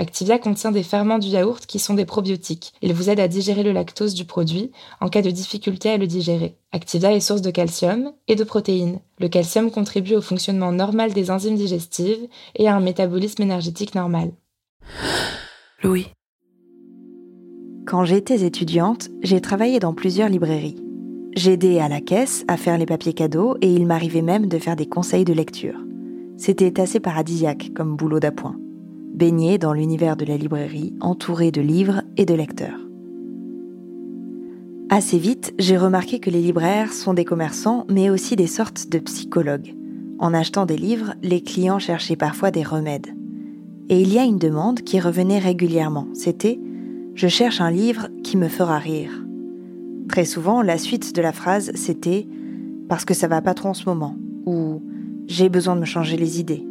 Activia contient des ferments du yaourt qui sont des probiotiques. Ils vous aident à digérer le lactose du produit en cas de difficulté à le digérer. Activia est source de calcium et de protéines. Le calcium contribue au fonctionnement normal des enzymes digestives et à un métabolisme énergétique normal. Louis. Quand j'étais étudiante, j'ai travaillé dans plusieurs librairies. J'aidais à la caisse à faire les papiers cadeaux et il m'arrivait même de faire des conseils de lecture. C'était assez paradisiaque comme boulot d'appoint baigné dans l'univers de la librairie, entouré de livres et de lecteurs. Assez vite, j'ai remarqué que les libraires sont des commerçants, mais aussi des sortes de psychologues. En achetant des livres, les clients cherchaient parfois des remèdes. Et il y a une demande qui revenait régulièrement. C'était ⁇ Je cherche un livre qui me fera rire ⁇ Très souvent, la suite de la phrase, c'était ⁇ Parce que ça va pas trop en ce moment ⁇ ou ⁇ J'ai besoin de me changer les idées ⁇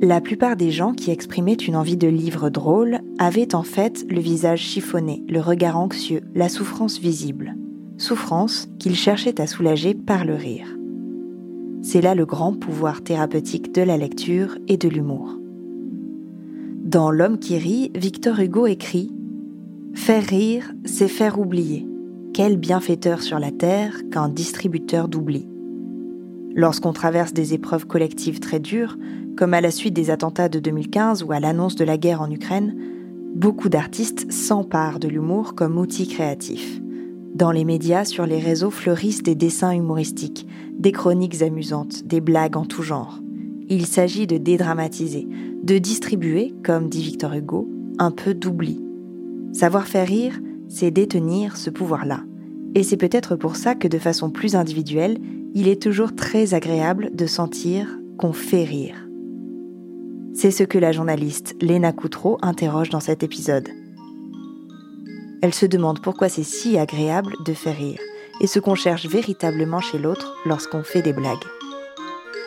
la plupart des gens qui exprimaient une envie de livre drôle avaient en fait le visage chiffonné, le regard anxieux, la souffrance visible. Souffrance qu'ils cherchaient à soulager par le rire. C'est là le grand pouvoir thérapeutique de la lecture et de l'humour. Dans L'homme qui rit, Victor Hugo écrit Faire rire, c'est faire oublier. Quel bienfaiteur sur la terre qu'un distributeur d'oubli. Lorsqu'on traverse des épreuves collectives très dures, comme à la suite des attentats de 2015 ou à l'annonce de la guerre en Ukraine, beaucoup d'artistes s'emparent de l'humour comme outil créatif. Dans les médias, sur les réseaux fleurissent des dessins humoristiques, des chroniques amusantes, des blagues en tout genre. Il s'agit de dédramatiser, de distribuer, comme dit Victor Hugo, un peu d'oubli. Savoir faire rire, c'est détenir ce pouvoir-là. Et c'est peut-être pour ça que de façon plus individuelle, il est toujours très agréable de sentir qu'on fait rire. C'est ce que la journaliste Léna Coutreau interroge dans cet épisode. Elle se demande pourquoi c'est si agréable de faire rire et ce qu'on cherche véritablement chez l'autre lorsqu'on fait des blagues.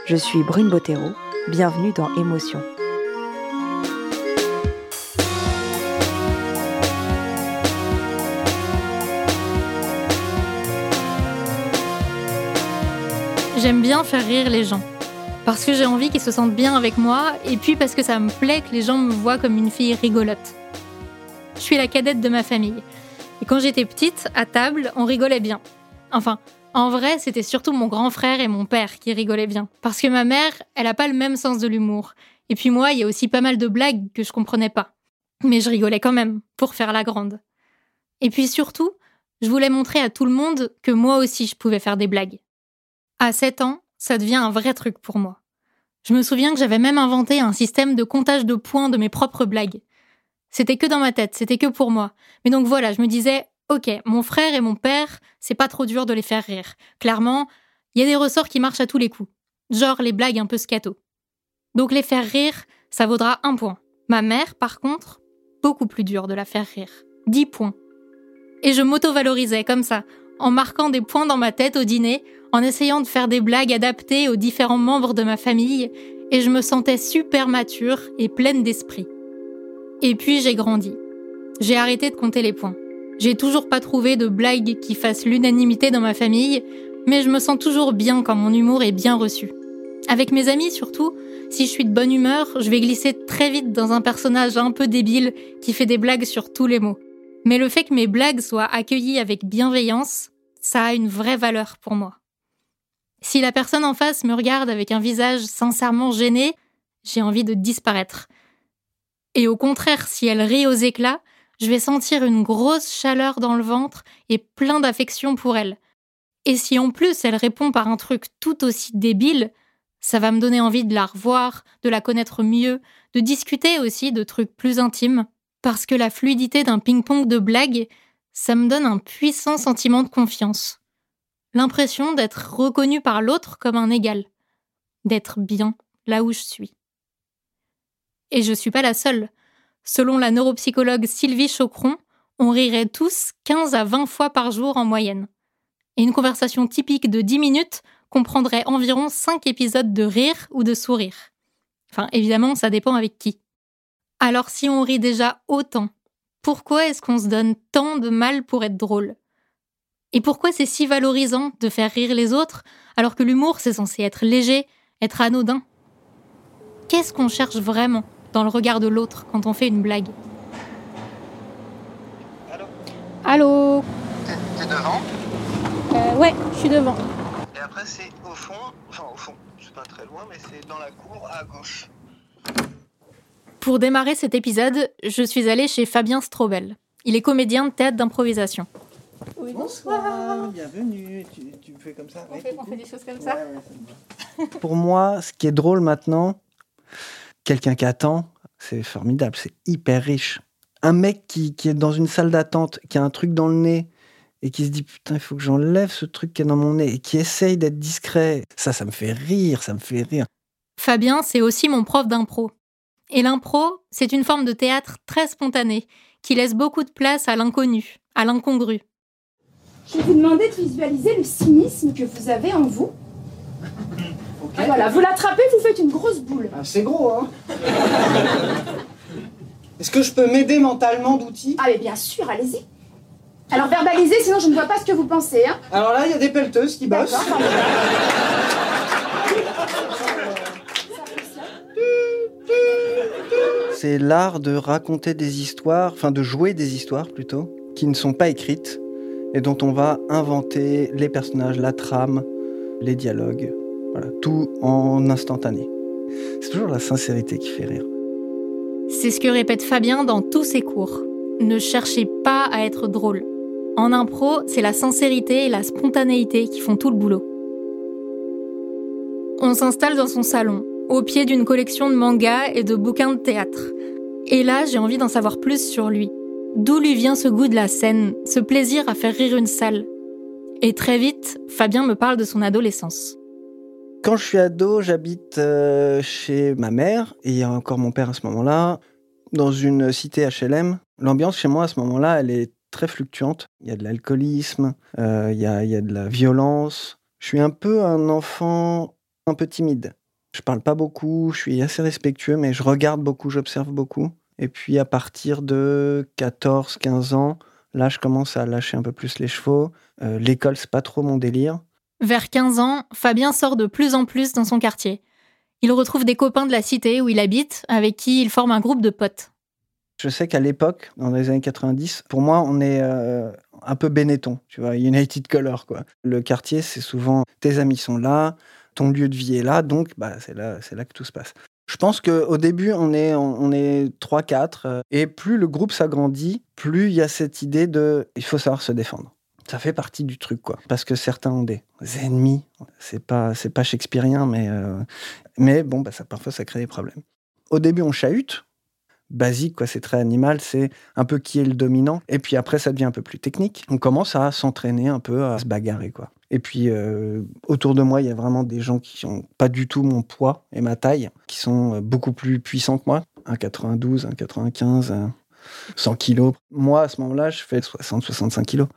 Je suis Brune Bottero, bienvenue dans Émotion. J'aime bien faire rire les gens parce que j'ai envie qu'ils se sentent bien avec moi, et puis parce que ça me plaît que les gens me voient comme une fille rigolote. Je suis la cadette de ma famille. Et quand j'étais petite, à table, on rigolait bien. Enfin, en vrai, c'était surtout mon grand frère et mon père qui rigolaient bien. Parce que ma mère, elle a pas le même sens de l'humour. Et puis moi, il y a aussi pas mal de blagues que je comprenais pas. Mais je rigolais quand même, pour faire la grande. Et puis surtout, je voulais montrer à tout le monde que moi aussi je pouvais faire des blagues. À 7 ans, ça devient un vrai truc pour moi. Je me souviens que j'avais même inventé un système de comptage de points de mes propres blagues. C'était que dans ma tête, c'était que pour moi. Mais donc voilà, je me disais, ok, mon frère et mon père, c'est pas trop dur de les faire rire. Clairement, il y a des ressorts qui marchent à tous les coups. Genre les blagues un peu scato. Donc les faire rire, ça vaudra un point. Ma mère, par contre, beaucoup plus dur de la faire rire. 10 points. Et je m'auto-valorisais comme ça, en marquant des points dans ma tête au dîner, en essayant de faire des blagues adaptées aux différents membres de ma famille, et je me sentais super mature et pleine d'esprit. Et puis j'ai grandi. J'ai arrêté de compter les points. J'ai toujours pas trouvé de blagues qui fassent l'unanimité dans ma famille, mais je me sens toujours bien quand mon humour est bien reçu. Avec mes amis surtout, si je suis de bonne humeur, je vais glisser très vite dans un personnage un peu débile qui fait des blagues sur tous les mots. Mais le fait que mes blagues soient accueillies avec bienveillance, ça a une vraie valeur pour moi. Si la personne en face me regarde avec un visage sincèrement gêné, j'ai envie de disparaître. Et au contraire, si elle rit aux éclats, je vais sentir une grosse chaleur dans le ventre et plein d'affection pour elle. Et si en plus elle répond par un truc tout aussi débile, ça va me donner envie de la revoir, de la connaître mieux, de discuter aussi de trucs plus intimes, parce que la fluidité d'un ping-pong de blagues, ça me donne un puissant sentiment de confiance. L'impression d'être reconnu par l'autre comme un égal, d'être bien là où je suis. Et je suis pas la seule. Selon la neuropsychologue Sylvie Chocron, on rirait tous 15 à 20 fois par jour en moyenne. Et une conversation typique de 10 minutes comprendrait environ 5 épisodes de rire ou de sourire. Enfin, évidemment, ça dépend avec qui. Alors si on rit déjà autant, pourquoi est-ce qu'on se donne tant de mal pour être drôle? Et pourquoi c'est si valorisant de faire rire les autres alors que l'humour c'est censé être léger, être anodin? Qu'est-ce qu'on cherche vraiment dans le regard de l'autre quand on fait une blague? Allô? Allô? T'es devant? Euh, Ouais, je suis devant. Et après c'est au fond, enfin au fond, c'est pas très loin, mais c'est dans la cour à gauche. Pour démarrer cet épisode, je suis allée chez Fabien Strobel. Il est comédien de théâtre d'improvisation. Oui, bonsoir, bienvenue. Tu, tu me fais comme ça On ouais, fait, coucou on fait des choses comme Ouais, ça ouais. Pour moi, ce qui est drôle maintenant, quelqu'un qui attend, c'est formidable, c'est hyper riche. Un mec qui, qui est dans une salle d'attente, qui a un truc dans le nez et qui se dit putain, il faut que j'enlève ce truc qui est dans mon nez et qui essaye d'être discret, ça, ça me fait rire, ça me fait rire. Fabien, c'est aussi mon prof d'impro. Et l'impro, c'est une forme de théâtre très spontanée, qui laisse beaucoup de place à l'inconnu, à l'incongru. Je vais vous demander de visualiser le cynisme que vous avez en vous. Ah, Voilà, vous l'attrapez, vous faites une grosse boule. Ah, c'est gros, hein Est-ce que je peux m'aider mentalement d'outils? Ah mais bien sûr, allez-y. Alors verbalisez, sinon je ne vois pas ce que vous pensez. Hein. Alors là, il y a des pelleteuses qui bossent. C'est l'art de raconter des histoires, enfin de jouer des histoires plutôt, qui ne sont pas écrites et dont on va inventer les personnages, la trame, les dialogues, voilà, tout en instantané. C'est toujours la sincérité qui fait rire. C'est ce que répète Fabien dans tous ses cours. Ne cherchez pas à être drôle. En impro, c'est la sincérité et la spontanéité qui font tout le boulot. On s'installe dans son salon, au pied d'une collection de mangas et de bouquins de théâtre. Et là, j'ai envie d'en savoir plus sur lui. D'où lui vient ce goût de la scène, ce plaisir à faire rire une salle? Et très vite, Fabien me parle de son adolescence. Quand je suis ado, j'habite euh, chez ma mère, et il y a encore mon père à ce moment-là, dans une cité HLM. L'ambiance chez moi à ce moment-là, elle est très fluctuante. Il y a de l'alcoolisme, euh, il, y a, il y a de la violence. Je suis un peu un enfant un peu timide. Je parle pas beaucoup, je suis assez respectueux, mais je regarde beaucoup, j'observe beaucoup. Et puis à partir de 14-15 ans, là, je commence à lâcher un peu plus les chevaux. Euh, L'école, c'est pas trop mon délire. Vers 15 ans, Fabien sort de plus en plus dans son quartier. Il retrouve des copains de la cité où il habite, avec qui il forme un groupe de potes. Je sais qu'à l'époque, dans les années 90, pour moi, on est euh, un peu Benetton, tu vois, United Color, quoi. Le quartier, c'est souvent tes amis sont là, ton lieu de vie est là, donc bah, c'est là, c'est là que tout se passe. Je pense qu'au début, on est, on est 3-4, euh, et plus le groupe s'agrandit, plus il y a cette idée de il faut savoir se défendre. Ça fait partie du truc, quoi. Parce que certains ont des ennemis. C'est pas, c'est pas shakespearien, mais, euh, mais bon, bah, ça, parfois, ça crée des problèmes. Au début, on chahute, basique, quoi. C'est très animal, c'est un peu qui est le dominant. Et puis après, ça devient un peu plus technique. On commence à s'entraîner un peu, à se bagarrer, quoi. Et puis euh, autour de moi, il y a vraiment des gens qui n'ont pas du tout mon poids et ma taille, qui sont euh, beaucoup plus puissants que moi. Un 92, un 95. un- 100 kilos. Moi, à ce moment-là, je fais 60-65 kilos.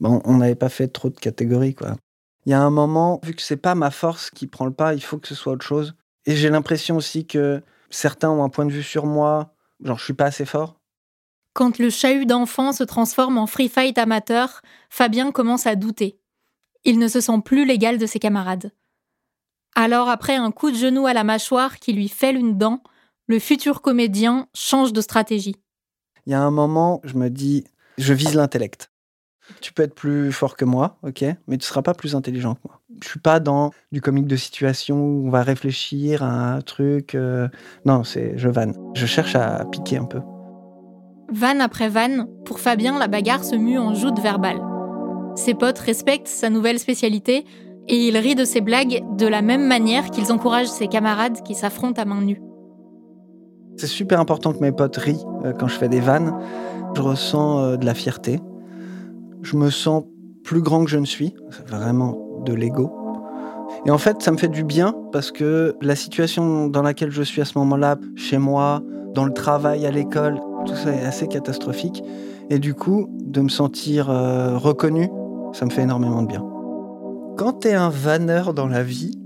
Bon, on n'avait pas fait trop de catégories, quoi. Il y a un moment, vu que c'est pas ma force qui prend le pas, il faut que ce soit autre chose. Et j'ai l'impression aussi que certains ont un point de vue sur moi, genre je suis pas assez fort. Quand le chahut d'enfant se transforme en free fight amateur, Fabien commence à douter. Il ne se sent plus l'égal de ses camarades. Alors, après un coup de genou à la mâchoire qui lui fêle une dent, le futur comédien change de stratégie. Il y a un moment, je me dis, je vise l'intellect. Tu peux être plus fort que moi, ok, mais tu seras pas plus intelligent que moi. Je suis pas dans du comique de situation où on va réfléchir à un truc. euh, Non, c'est je vanne. Je cherche à piquer un peu. Vanne après vanne, pour Fabien, la bagarre se mue en joute verbale. Ses potes respectent sa nouvelle spécialité et il rit de ses blagues de la même manière qu'ils encouragent ses camarades qui s'affrontent à main nue. C'est super important que mes potes rient euh, quand je fais des vannes. Je ressens euh, de la fierté. Je me sens plus grand que je ne suis. C'est vraiment de l'ego. Et en fait, ça me fait du bien parce que la situation dans laquelle je suis à ce moment-là, chez moi, dans le travail, à l'école, tout ça est assez catastrophique. Et du coup, de me sentir euh, reconnu, ça me fait énormément de bien. Quand tu es un vanneur dans la vie,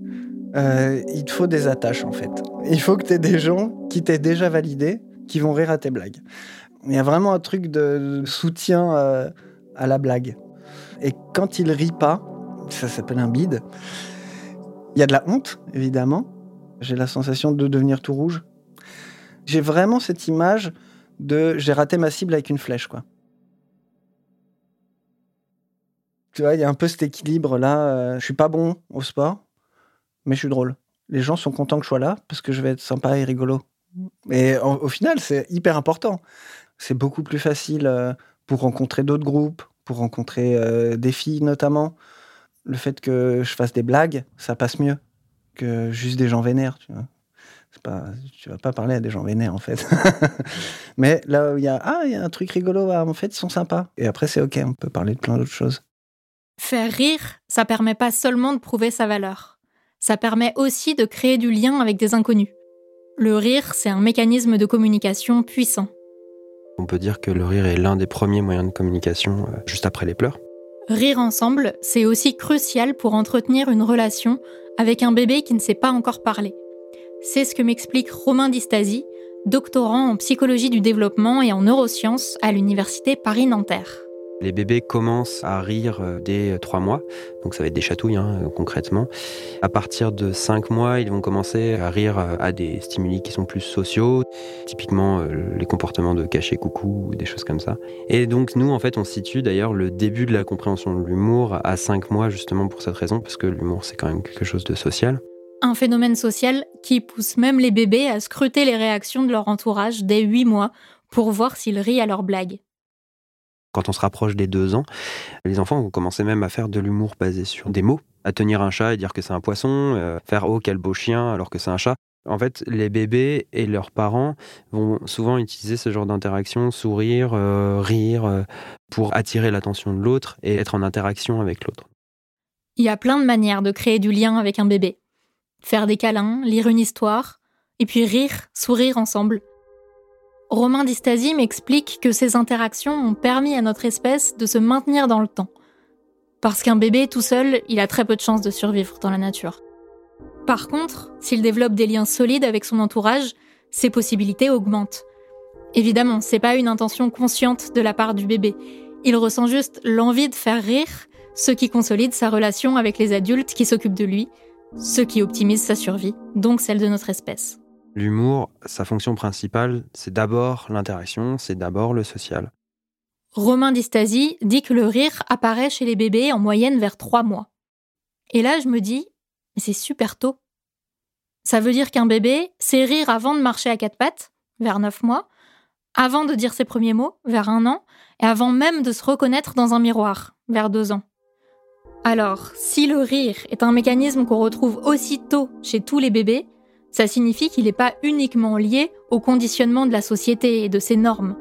euh, il te faut des attaches en fait. Il faut que tu aies des gens qui t'aient déjà validé, qui vont rire à tes blagues. Il y a vraiment un truc de soutien euh, à la blague. Et quand il rit pas, ça s'appelle un bide, il y a de la honte, évidemment. J'ai la sensation de devenir tout rouge. J'ai vraiment cette image de j'ai raté ma cible avec une flèche, quoi. Tu vois, il y a un peu cet équilibre là. euh, je suis pas bon au sport, mais je suis drôle. Les gens sont contents que je sois là parce que je vais être sympa et rigolo. Et au, final, c'est hyper important. C'est beaucoup plus facile euh, pour rencontrer d'autres groupes, pour rencontrer euh, des filles notamment. Le fait que je fasse des blagues, ça passe mieux que juste des gens vénères, tu vois. Pas, tu vas pas parler à des gens vénères en fait. Mais là où il y a ah il y a un truc rigolo, ah, en fait ils sont sympas. Et après c'est ok, on peut parler de plein d'autres choses. Faire rire, ça permet pas seulement de prouver sa valeur. Ça permet aussi de créer du lien avec des inconnus. Le rire, c'est un mécanisme de communication puissant. On peut dire que le rire est l'un des premiers moyens de communication euh, juste après les pleurs. Rire ensemble, c'est aussi crucial pour entretenir une relation avec un bébé qui ne sait pas encore parler. C'est ce que m'explique Romain Distasi, doctorant en psychologie du développement et en neurosciences à l'université Paris-Nanterre. Les bébés commencent à rire euh, dès euh, trois mois, donc ça va être des chatouilles hein, euh, concrètement. À partir de cinq mois, ils vont commencer à rire euh, à des stimuli qui sont plus sociaux, typiquement euh, les comportements de cacher coucou ou des choses comme ça. Et donc nous, en fait, on situe d'ailleurs le début de la compréhension de l'humour à cinq mois justement pour cette raison, parce que l'humour c'est quand même quelque chose de social. Un phénomène social qui pousse même les bébés à scruter les réactions de leur entourage dès 8 mois pour voir s'ils rient à leurs blagues. Quand on se rapproche des deux ans, les enfants vont commencer même à faire de l'humour basé sur des mots, à tenir un chat et dire que c'est un poisson, euh, faire oh quel beau chien alors que c'est un chat. En fait, les bébés et leurs parents vont souvent utiliser ce genre d'interaction, sourire, euh, rire, euh, pour attirer l'attention de l'autre et être en interaction avec l'autre. Il y a plein de manières de créer du lien avec un bébé. Faire des câlins, lire une histoire, et puis rire, sourire ensemble. Romain Distasi m'explique que ces interactions ont permis à notre espèce de se maintenir dans le temps. Parce qu'un bébé tout seul, il a très peu de chances de survivre dans la nature. Par contre, s'il développe des liens solides avec son entourage, ses possibilités augmentent. Évidemment, c'est pas une intention consciente de la part du bébé. Il ressent juste l'envie de faire rire, ce qui consolide sa relation avec les adultes qui s'occupent de lui, ce qui optimise sa survie, donc celle de notre espèce. L'humour, sa fonction principale, c'est d'abord l'interaction, c'est d'abord le social. Romain Distasi dit que le rire apparaît chez les bébés en moyenne vers 3 mois. Et là, je me dis, mais c'est super tôt. Ça veut dire qu'un bébé sait rire avant de marcher à quatre pattes, vers 9 mois, avant de dire ses premiers mots, vers un an, et avant même de se reconnaître dans un miroir, vers 2 ans. Alors, si le rire est un mécanisme qu'on retrouve aussitôt chez tous les bébés, ça signifie qu'il n'est pas uniquement lié au conditionnement de la société et de ses normes.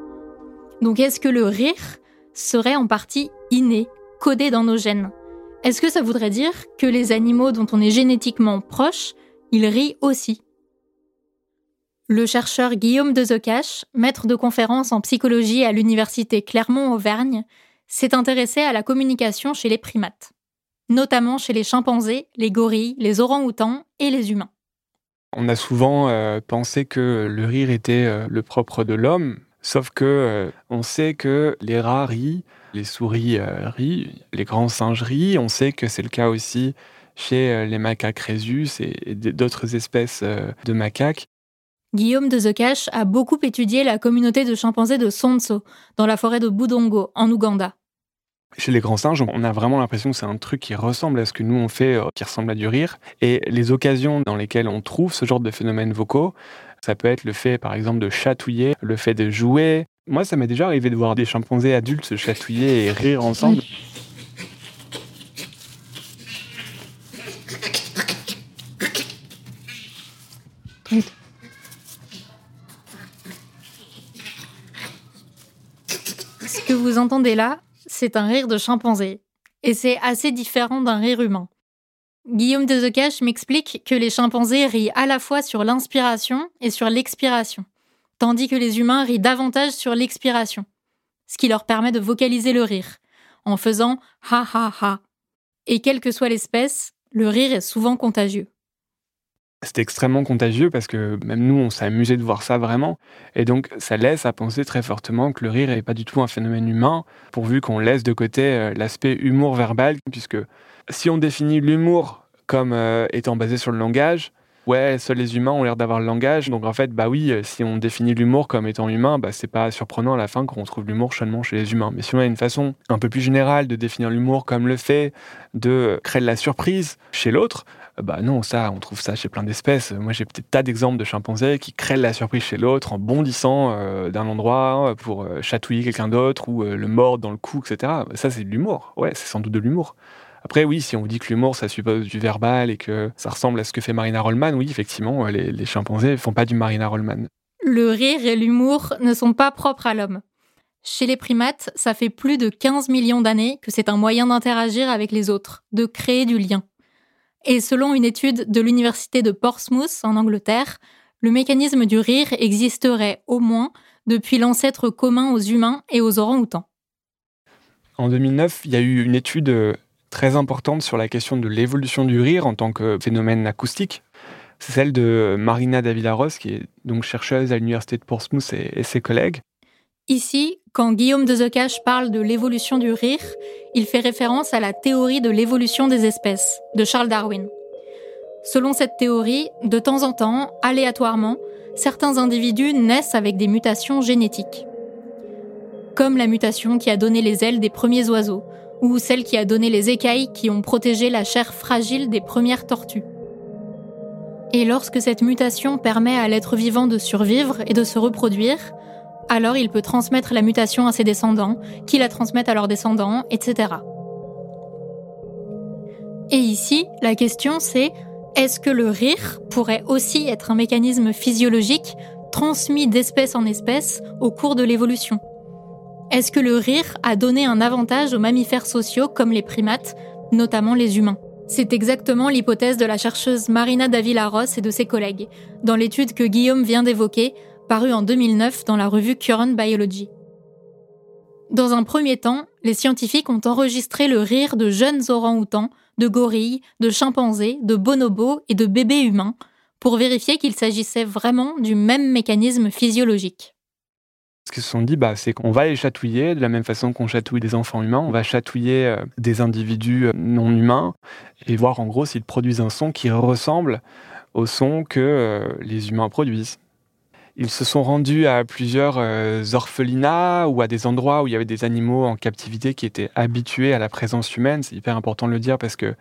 Donc est-ce que le rire serait en partie inné, codé dans nos gènes? Est-ce que ça voudrait dire que les animaux dont on est génétiquement proche, ils rient aussi? Le chercheur Guillaume Dezecache, maître de conférence en psychologie à l'université Clermont-Auvergne, s'est intéressé à la communication chez les primates, notamment chez les chimpanzés, les gorilles, les orang-outans et les humains. On a souvent euh, pensé que le rire était euh, le propre de l'homme, sauf que euh, on sait que les rats rient, les souris rient, les grands singes rient. On sait que c'est le cas aussi chez les macaques rhésus et, d'autres espèces de macaques. Guillaume de Zekash a beaucoup étudié la communauté de chimpanzés de Sonso, dans la forêt de Budongo, en Ouganda. Chez les grands singes, on a vraiment l'impression que c'est un truc qui ressemble à ce que nous on fait, euh, qui ressemble à du rire. Et les occasions dans lesquelles on trouve ce genre de phénomènes vocaux, ça peut être le fait, par exemple, de chatouiller, le fait de jouer. Moi, ça m'est déjà arrivé de voir des chimpanzés adultes se chatouiller et rire ensemble. Ce que vous entendez là, c'est un rire de chimpanzé. Et c'est assez différent d'un rire humain. Guillaume Dezecache m'explique que les chimpanzés rient à la fois sur l'inspiration et sur l'expiration, tandis que les humains rient davantage sur l'expiration, ce qui leur permet de vocaliser le rire, en faisant ha ha ha. Et quelle que soit l'espèce, le rire est souvent contagieux. C'est extrêmement contagieux parce que même nous, on s'est amusé de voir ça vraiment. Et donc, ça laisse à penser très fortement que le rire n'est pas du tout un phénomène humain, pourvu qu'on laisse de côté euh, l'aspect humour verbal, puisque si on définit l'humour comme euh, étant basé sur le langage, ouais, seuls les humains ont l'air d'avoir le langage. Donc en fait, bah oui, euh, si on définit l'humour comme étant humain, bah c'est pas surprenant à la fin qu'on trouve l'humour seulement chez les humains. Mais si on a une façon un peu plus générale de définir l'humour comme le fait de créer de la surprise chez l'autre, bah non, ça, on trouve ça chez plein d'espèces. Moi, j'ai peut-être tas d'exemples de chimpanzés qui créent la surprise chez l'autre en bondissant euh, d'un endroit pour euh, chatouiller quelqu'un d'autre ou euh, le mordre dans le cou, etc. Ça, c'est de l'humour. Ouais, c'est sans doute de l'humour. Après, oui, si on vous dit que l'humour, ça suppose du verbal et que ça ressemble à ce que fait Marina Rollman, oui, effectivement, les, les chimpanzés font pas du Marina Rollman. Le rire et l'humour ne sont pas propres à l'homme. Chez les primates, ça fait plus de 15 millions d'années que c'est un moyen d'interagir avec les autres, de créer du lien. Et selon une étude de l'université de Portsmouth en Angleterre, le mécanisme du rire existerait au moins depuis l'ancêtre commun aux humains et aux orang-outans. En 2009, il y a eu une étude euh, très importante sur la question de l'évolution du rire en tant que phénomène acoustique. C'est celle de Marina Davidaros, qui est donc chercheuse à l'université de Portsmouth et, et ses collègues. Ici, quand Guillaume de Zecache parle de l'évolution du rire, il fait référence à la théorie de l'évolution des espèces de Charles Darwin. Selon cette théorie, de temps en temps, aléatoirement, certains individus naissent avec des mutations génétiques. Comme la mutation qui a donné les ailes des premiers oiseaux, ou celle qui a donné les écailles qui ont protégé la chair fragile des premières tortues. Et lorsque cette mutation permet à l'être vivant de survivre et de se reproduire, alors il peut transmettre la mutation à ses descendants, qui la transmettent à leurs descendants, etc. Et ici, la question c'est, est-ce que le rire pourrait aussi être un mécanisme physiologique transmis d'espèce en espèce au cours de l'évolution? Est-ce que le rire a donné un avantage aux mammifères sociaux comme les primates, notamment les humains? C'est exactement l'hypothèse de la chercheuse Marina Davila-Ross et de ses collègues, dans l'étude que Guillaume vient d'évoquer, paru en 2009 dans la revue Current Biology. Dans un premier temps, les scientifiques ont enregistré le rire de jeunes orang-outans, de gorilles, de chimpanzés, de bonobos et de bébés humains pour vérifier qu'il s'agissait vraiment du même mécanisme physiologique. Ce qu'ils se sont dit, bah, c'est qu'on va les chatouiller de la même façon qu'on chatouille des enfants humains, on va chatouiller euh, des individus euh, non humains et voir en gros s'ils produisent un son qui ressemble au son que euh, les humains produisent. Ils se sont rendus à plusieurs euh, orphelinats ou à des endroits où il y avait des animaux en captivité qui étaient habitués à la présence humaine. C'est hyper important de le dire parce que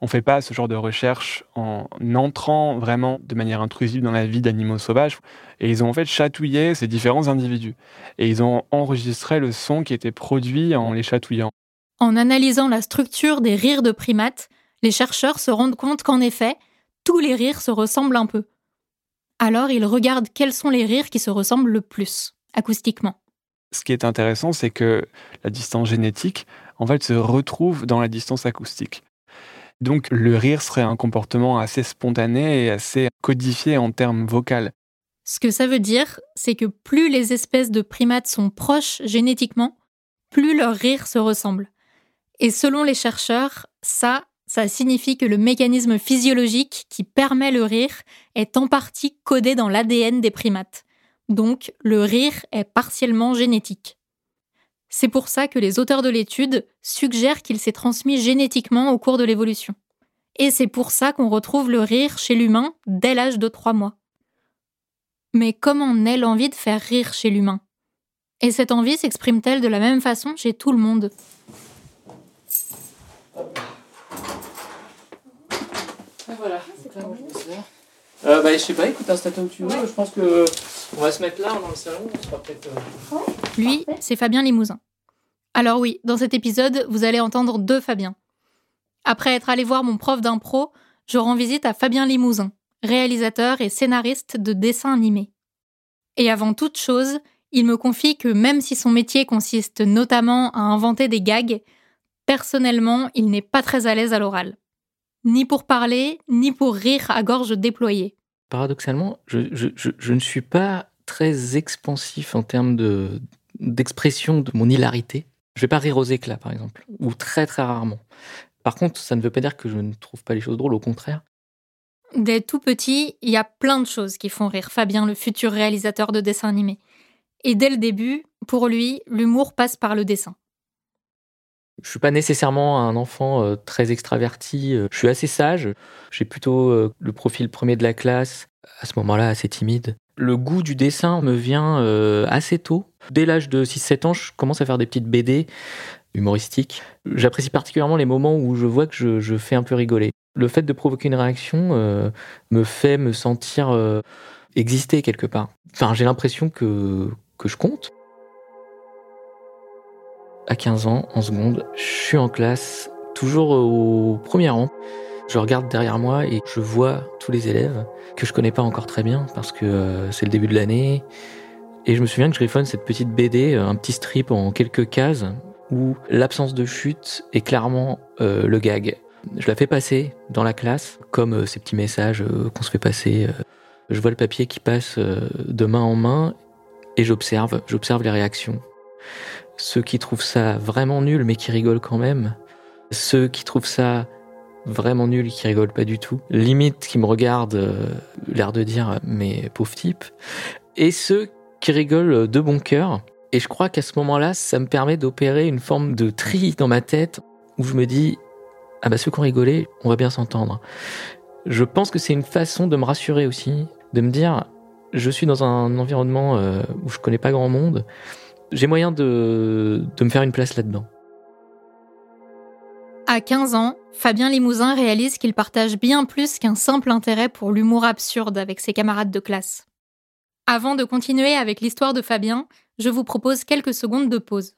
on fait pas ce genre de recherche en entrant vraiment de manière intrusive dans la vie d'animaux sauvages. Et ils ont en fait chatouillé ces différents individus. Et ils ont enregistré le son qui était produit en les chatouillant. En analysant la structure des rires de primates, les chercheurs se rendent compte qu'en effet, tous les rires se ressemblent un peu. Alors ils regardent quels sont les rires qui se ressemblent le plus, acoustiquement. Ce qui est intéressant, c'est que la distance génétique, en fait, se retrouve dans la distance acoustique. Donc le rire serait un comportement assez spontané et assez codifié en termes vocaux. Ce que ça veut dire, c'est que plus les espèces de primates sont proches génétiquement, plus leur rire se ressemble. Et selon les chercheurs, ça, ça signifie que le mécanisme physiologique qui permet le rire est en partie codé dans l'ADN des primates. Donc, le rire est partiellement génétique. C'est pour ça que les auteurs de l'étude suggèrent qu'il s'est transmis génétiquement au cours de l'évolution. Et c'est pour ça qu'on retrouve le rire chez l'humain dès l'âge de 3 mois. Mais comment naît l'envie de faire rire chez l'humain? Et cette envie s'exprime-t-elle de la même façon chez tout le monde? Voilà, c'est euh, bah, je sais pas, écoute, installe-toi où tu veux. Je pense que on va se mettre là, dans le salon. On sera peut-être. Euh, Lui, c'est Fabien Limousin. Alors oui, dans cet épisode, vous allez entendre deux Fabiens. Après être allé voir mon prof d'impro, je rends visite à Fabien Limousin, réalisateur et scénariste de dessins animés. Et avant toute chose, il me confie que même si son métier consiste notamment à inventer des gags, personnellement, il n'est pas très à l'aise à l'oral. Ni pour parler, ni pour rire à gorge déployée. Paradoxalement, je, ne suis pas très expansif en termes de, d'expression de mon hilarité. Je vais pas rire aux éclats, par exemple, ou très très rarement. Par contre, ça ne veut pas dire que je ne trouve pas les choses drôles, au contraire. Dès tout petit, il y a plein de choses qui font rire Fabien, le futur réalisateur de dessins animés. Et dès le début, pour lui, l'humour passe par le dessin. Je suis pas nécessairement un enfant euh, très extraverti. Euh, je suis assez sage. J'ai plutôt euh, le profil premier de la classe. À ce moment-là, assez timide. Le goût du dessin me vient assez tôt. Dès l'âge de 6-7 ans, je commence à faire des petites BD humoristiques. J'apprécie particulièrement les moments où je vois que je fais un peu rigoler le fait de provoquer une réaction me fait me sentir exister quelque part. Enfin, j'ai l'impression que, que je compte. À 15 ans, en seconde, je suis en classe, toujours au premier rang. Je regarde derrière moi et je vois tous les élèves que je connais pas encore très bien parce que euh, c'est le début de l'année. Et je me souviens que je griffonne cette petite BD, un petit strip en quelques cases où l'absence de chute est clairement le gag. Je la fais passer dans la classe, comme euh, ces petits messages euh, qu'on se fait passer. Euh. je vois le papier qui passe de main en main et j'observe, j'observe les réactions. Ceux qui trouvent ça vraiment nul mais qui rigolent quand même. Ceux qui trouvent ça vraiment nul qui rigolent pas du tout. Limite qui me regardent, l'air de dire mais pauvre type. Et ceux qui rigolent de bon cœur. Et je crois qu'à ce moment-là, ça me permet d'opérer une forme de tri dans ma tête où je me dis ah bah ceux qui ont rigolé, on va bien s'entendre. Je pense que c'est une façon de me rassurer aussi, de me dire, je suis dans un environnement euh, où je connais pas grand monde, j'ai moyen de, de me faire une place là-dedans. À 15 ans, Fabien Limousin réalise qu'il partage bien plus qu'un simple intérêt pour l'humour absurde avec ses camarades de classe. Avant de continuer avec l'histoire de Fabien, je vous propose quelques secondes de pause.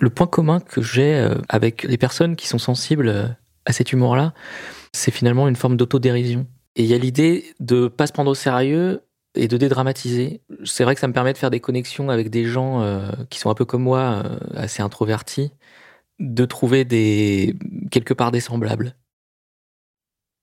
Le point commun que j'ai euh, avec les personnes qui sont sensibles euh, à cet humour-là, c'est finalement une forme d'autodérision. Et il y a l'idée de pas se prendre au sérieux et de dédramatiser. C'est vrai que ça me permet de faire des connexions avec des gens euh, qui sont un peu comme moi, assez introvertis, de trouver des quelque part des semblables.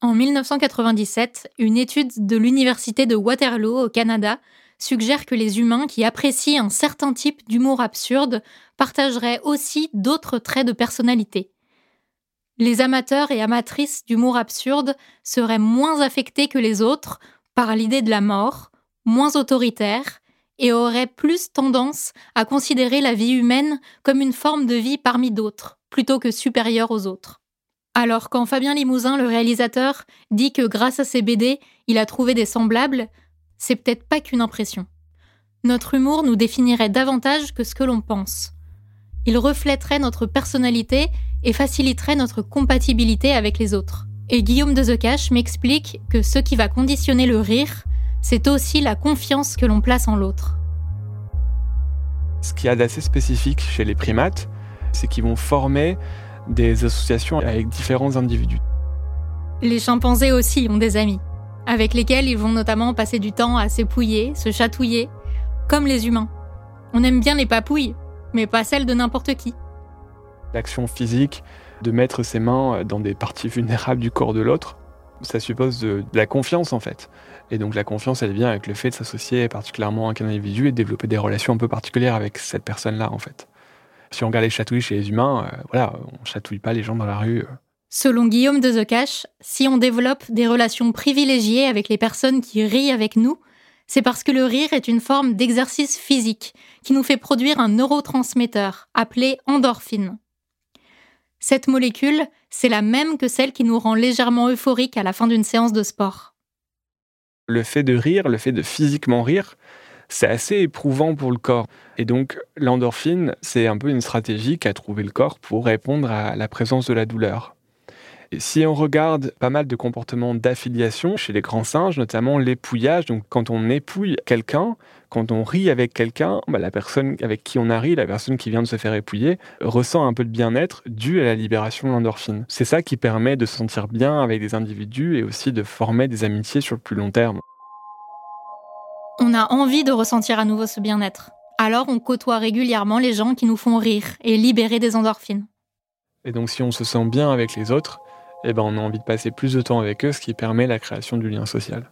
En 1997, une étude de l'Université de Waterloo au Canada suggère que les humains qui apprécient un certain type d'humour absurde partageraient aussi d'autres traits de personnalité. Les amateurs et amatrices d'humour absurde seraient moins affectés que les autres par l'idée de la mort, moins autoritaires, et auraient plus tendance à considérer la vie humaine comme une forme de vie parmi d'autres, plutôt que supérieure aux autres. Alors quand Fabien Limousin, le réalisateur, dit que grâce à ses BD, il a trouvé des semblables, c'est peut-être pas qu'une impression. Notre humour nous définirait davantage que ce que l'on pense. il reflèterait notre personnalité et faciliterait notre compatibilité avec les autres. Et Guillaume de The m'explique que ce qui va conditionner le rire, c'est aussi la confiance que l'on place en l'autre. Ce qu'il y a d'assez spécifique chez les primates, c'est qu'ils vont former des associations avec différents individus. Les chimpanzés aussi ont des amis, avec lesquels ils vont notamment passer du temps à s'épouiller, se chatouiller, comme les humains. On aime bien les papouilles, mais pas celles de n'importe qui. L'action physique, de mettre ses mains dans des parties vulnérables du corps de l'autre, ça suppose de, la confiance en fait. Et donc la confiance, elle vient avec le fait de s'associer particulièrement avec un individu et de développer des relations un peu particulières avec cette personne-là en fait. Si on regarde les chatouilles chez les humains, euh, voilà, on chatouille pas les gens dans la rue. Euh. Selon Guillaume de The si on développe des relations privilégiées avec les personnes qui rient avec nous, c'est parce que le rire est une forme d'exercice physique qui nous fait produire un neurotransmetteur appelé endorphine. Cette molécule, c'est la même que celle qui nous rend légèrement euphorique à la fin d'une séance de sport. Le fait de rire, le fait de physiquement rire, c'est assez éprouvant pour le corps. Et donc l'endorphine, c'est un peu une stratégie qu'a trouvé le corps pour répondre à la présence de la douleur. Si on regarde pas mal de comportements d'affiliation chez les grands singes, notamment l'épouillage, donc quand on épouille quelqu'un, quand on rit avec quelqu'un, bah, la personne avec qui on a ri, la personne qui vient de se faire épouiller, ressent un peu de bien-être dû à la libération de l'endorphine. C'est ça qui permet de se sentir bien avec des individus et aussi de former des amitiés sur le plus long terme. On a envie de ressentir à nouveau ce bien-être. Alors on côtoie régulièrement les gens qui nous font rire et libérer des endorphines. Et donc si on se sent bien avec les autres, eh ben, on a envie de passer plus de temps avec eux, ce qui permet la création du lien social.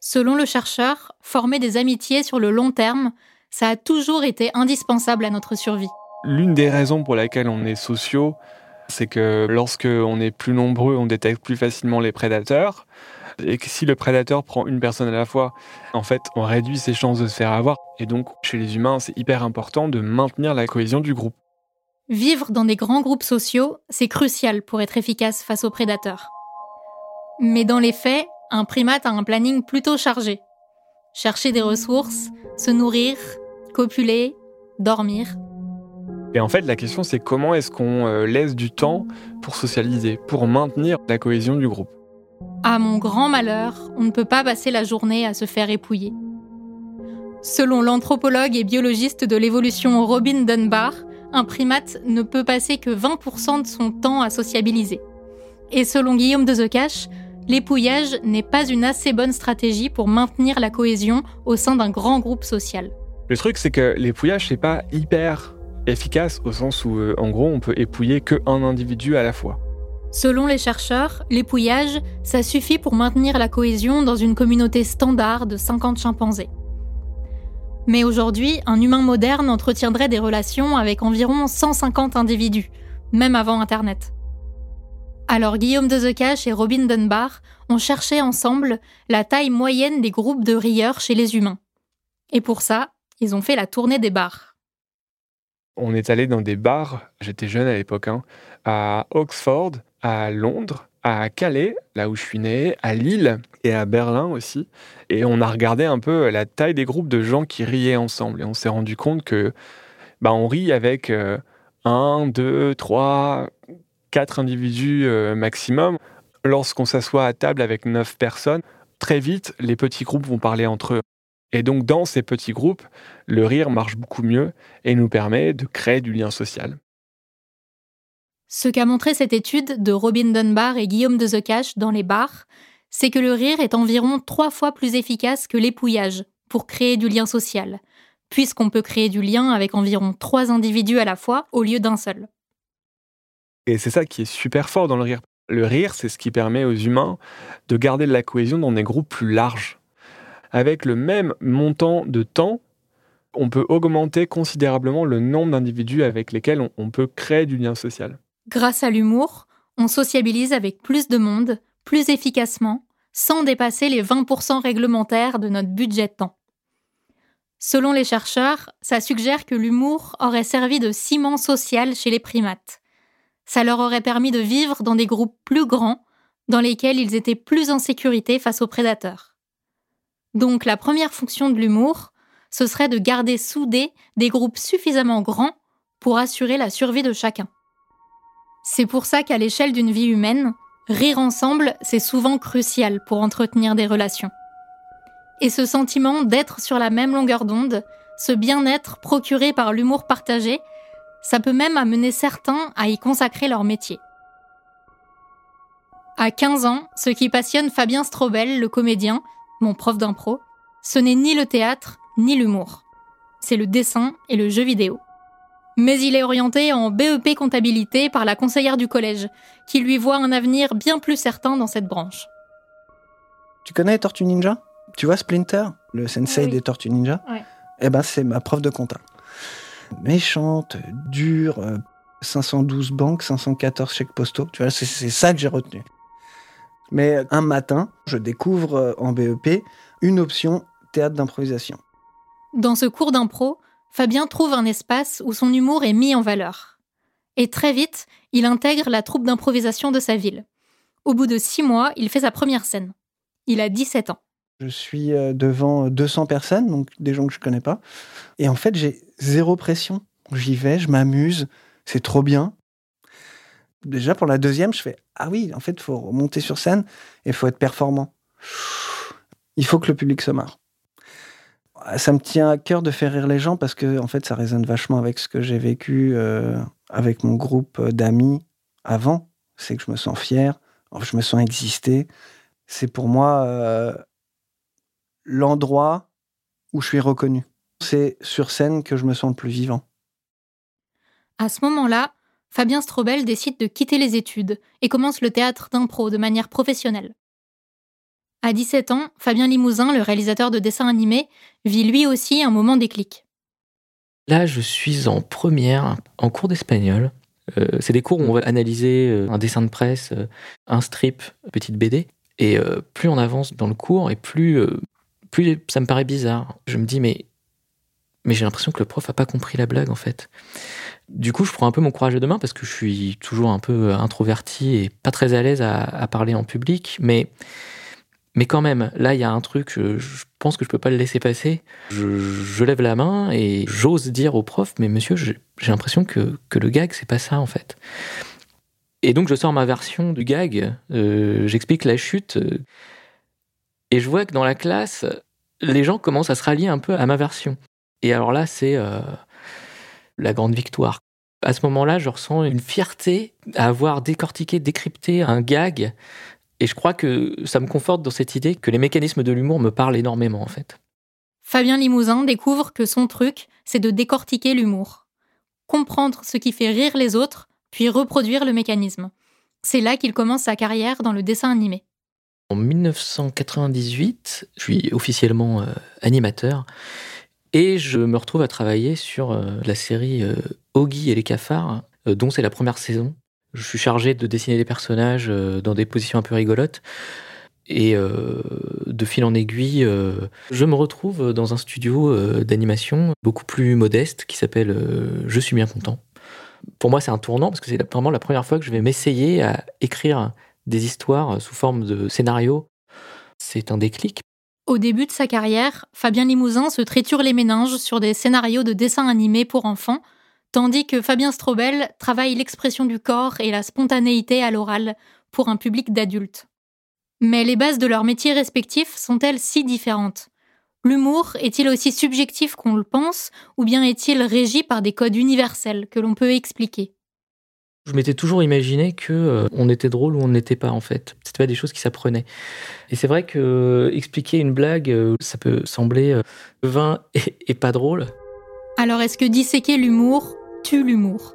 Selon le chercheur, former des amitiés sur le long terme, ça a toujours été indispensable à notre survie. L'une des raisons pour laquelle on est sociaux, c'est que lorsque on est plus nombreux, on détecte plus facilement les prédateurs. Et que si le prédateur prend une personne à la fois, en fait, on réduit ses chances de se faire avoir. Et donc, chez les humains, c'est hyper important de maintenir la cohésion du groupe. Vivre dans des grands groupes sociaux, c'est crucial pour être efficace face aux prédateurs. Mais dans les faits, un primate a un planning plutôt chargé. Chercher des ressources, se nourrir, copuler, dormir. Et en fait, la question c'est comment est-ce qu'on euh, laisse du temps pour socialiser, pour maintenir la cohésion du groupe? À mon grand malheur, on ne peut pas passer la journée à se faire épouiller. Selon l'anthropologue et biologiste de l'évolution Robin Dunbar, un primate ne peut passer que 20% de son temps à sociabiliser. Et selon Guillaume de The l'épouillage n'est pas une assez bonne stratégie pour maintenir la cohésion au sein d'un grand groupe social. Le truc, c'est que l'épouillage, n'est pas hyper efficace au sens où, euh, en gros, on peut épouiller qu'un individu à la fois. Selon les chercheurs, l'épouillage, ça suffit pour maintenir la cohésion dans une communauté standard de 50 chimpanzés. Mais aujourd'hui, un humain moderne entretiendrait des relations avec environ 150 individus, même avant Internet. Alors Guillaume de The et Robin Dunbar ont cherché ensemble la taille moyenne des groupes de rieurs chez les humains. Et pour ça, ils ont fait la tournée des bars. On est allé dans des bars, j'étais jeune à l'époque, hein, à Oxford, à Londres, à Calais, là où je suis né, à Lille et à Berlin aussi. Et on a regardé un peu la taille des groupes de gens qui riaient ensemble. Et on s'est rendu compte que bah, on rit avec euh, un, deux, trois, quatre individus euh, maximum. Lorsqu'on s'assoit à table avec neuf personnes, très vite, les petits groupes vont parler entre eux. Et donc, dans ces petits groupes, le rire marche beaucoup mieux et nous permet de créer du lien social. Ce qu'a montré cette étude de Robin Dunbar et Guillaume de The dans les bars, c'est que le rire est environ trois fois plus efficace que l'épouillage pour créer du lien social, puisqu'on peut créer du lien avec environ trois individus à la fois au lieu d'un seul. Et c'est ça qui est super fort dans le rire. Le rire, c'est ce qui permet aux humains de garder de la cohésion dans des groupes plus larges. Avec le même montant de temps, on peut augmenter considérablement le nombre d'individus avec lesquels on peut créer du lien social. Grâce à l'humour, on sociabilise avec plus de monde, plus efficacement, sans dépasser les 20% réglementaires de notre budget de temps. Selon les chercheurs, ça suggère que l'humour aurait servi de ciment social chez les primates. Ça leur aurait permis de vivre dans des groupes plus grands, dans lesquels ils étaient plus en sécurité face aux prédateurs. Donc la première fonction de l'humour, ce serait de garder soudés des groupes suffisamment grands pour assurer la survie de chacun. C'est pour ça qu'à l'échelle d'une vie humaine, rire ensemble, c'est souvent crucial pour entretenir des relations. Et ce sentiment d'être sur la même longueur d'onde, ce bien-être procuré par l'humour partagé, ça peut même amener certains à y consacrer leur métier. À 15 ans, ce qui passionne Fabien Strobel, le comédien, mon prof d'impro, ce n'est ni le théâtre, ni l'humour. C'est le dessin et le jeu vidéo. Mais il est orienté en BEP comptabilité par la conseillère du collège, qui lui voit un avenir bien plus certain dans cette branche. Tu connais Tortue Ninja? Tu vois Splinter, le sensei des Tortues Ninja? Eh ben, c'est ma prof de compta. Méchante, dure, 512 banques, 514 chèques postaux. Tu vois, c'est ça que j'ai retenu. Mais un matin, je découvre euh, en BEP une option théâtre d'improvisation. Dans ce cours d'impro, Fabien trouve un espace où son humour est mis en valeur. Et très vite, il intègre la troupe d'improvisation de sa ville. Au bout de six mois, il fait sa première scène. Il a 17 ans. Je suis euh, devant 200 personnes, donc des gens que je connais pas. Et en fait, j'ai zéro pression. J'y vais, je m'amuse, c'est trop bien. Déjà, pour la deuxième, je fais Ah oui, en fait, il faut remonter sur scène et il faut être performant. Il faut que le public se marre. Ça me tient à cœur de faire rire les gens parce que, en fait, ça résonne vachement avec ce que j'ai vécu euh, avec mon groupe d'amis avant. C'est que je me sens fier, je me sens exister. C'est pour moi euh, l'endroit où je suis reconnu. C'est sur scène que je me sens le plus vivant. À ce moment-là, Fabien Strobel décide de quitter les études et commence le théâtre d'impro de manière professionnelle. À 17 ans, Fabien Limousin, le réalisateur de dessins animés, vit lui aussi un moment déclic. Là, je suis en première, en cours d'espagnol. Euh, c'est des cours où on va analyser euh, un dessin de presse, euh, un strip, une petite BD. Et plus on avance dans le cours, et plus, plus ça me paraît bizarre. Je me dis, mais, mais j'ai l'impression que le prof a pas compris la blague, en fait. Du coup, je prends un peu mon courage de demain parce que je suis toujours un peu introverti et pas très à l'aise à, parler en public. Mais, mais quand même, là, il y a un truc, je, pense que je peux pas le laisser passer. Je, lève la main et j'ose dire au prof, mais monsieur, j'ai l'impression que, que le gag, c'est pas ça en fait. Et donc, je sors ma version du gag, euh, j'explique la chute, euh, et je vois que dans la classe, les gens commencent à se rallier un peu à ma version. Et alors là, c'est. Euh, la grande victoire. À ce moment-là, je ressens une fierté à avoir décortiqué, décrypté un gag. Et je crois que ça me conforte dans cette idée que les mécanismes de l'humour me parlent énormément, en fait. Fabien Limousin découvre que son truc, c'est de décortiquer l'humour. Comprendre ce qui fait rire les autres, puis reproduire le mécanisme. C'est là qu'il commence sa carrière dans le dessin animé. En 1998, je suis officiellement euh, animateur et je me retrouve à travailler sur euh, la série euh, et les cafards, euh, dont c'est la première saison. Je suis chargé de dessiner des personnages euh, dans des positions un peu rigolotes. Et de fil en aiguille, je me retrouve dans un studio d'animation beaucoup plus modeste qui s'appelle Je suis bien content. Pour moi, c'est un tournant parce que c'est vraiment la première fois que je vais m'essayer à écrire des histoires sous forme de scénario. C'est un déclic. Au début de sa carrière, Fabien Limousin se triture les méninges sur des scénarios de dessins animés pour enfants, tandis que Fabien Strobel travaille l'expression du corps et la spontanéité à l'oral pour un public d'adultes. Mais les bases de leurs métiers respectifs sont-elles si différentes L'humour est-il aussi subjectif qu'on le pense, ou bien est-il régi par des codes universels que l'on peut expliquer? Je m'étais toujours imaginé que euh, on était drôle ou on n'était pas en fait. C'était pas des choses qui s'apprenaient. Et c'est vrai que euh, expliquer une blague, euh, ça peut sembler vain et, pas drôle. Alors est-ce que disséquer l'humour l'humour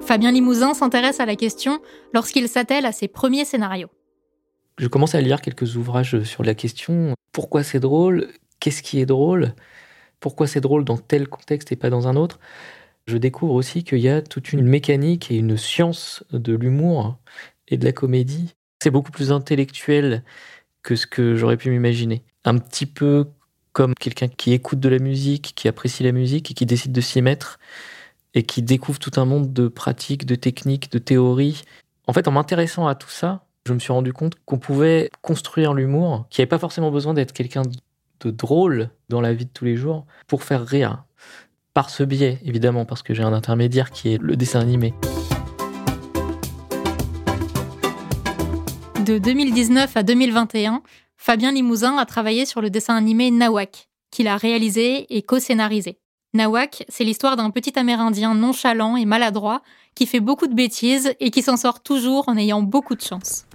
Fabien Limousin s'intéresse à la question lorsqu'il s'attelle à ses premiers scénarios. Je commence à lire quelques ouvrages sur la question pourquoi c'est drôle, qu'est-ce qui est drôle, pourquoi c'est drôle dans tel contexte et pas dans un autre? Je découvre aussi qu'il y a toute une mécanique et une science de l'humour et de la comédie. C'est beaucoup plus intellectuel que ce que j'aurais pu m'imaginer. Un petit peu comme quelqu'un qui écoute de la musique, qui apprécie la musique et qui décide de s'y mettre et qui découvre tout un monde de pratiques, de techniques, de théories. En fait, en m'intéressant à tout ça, je me suis rendu compte qu'on pouvait construire l'humour, qu'il n'y avait pas forcément besoin d'être quelqu'un de drôle dans la vie de tous les jours pour faire rire par ce biais, évidemment, parce que j'ai un intermédiaire qui est le dessin animé. De 2019 à 2021, Fabien Limousin a travaillé sur le dessin animé Nawak, qu'il a réalisé et co-scénarisé. Nawak, c'est l'histoire d'un petit Amérindien nonchalant et maladroit qui fait beaucoup de bêtises et qui s'en sort toujours en ayant beaucoup de chance.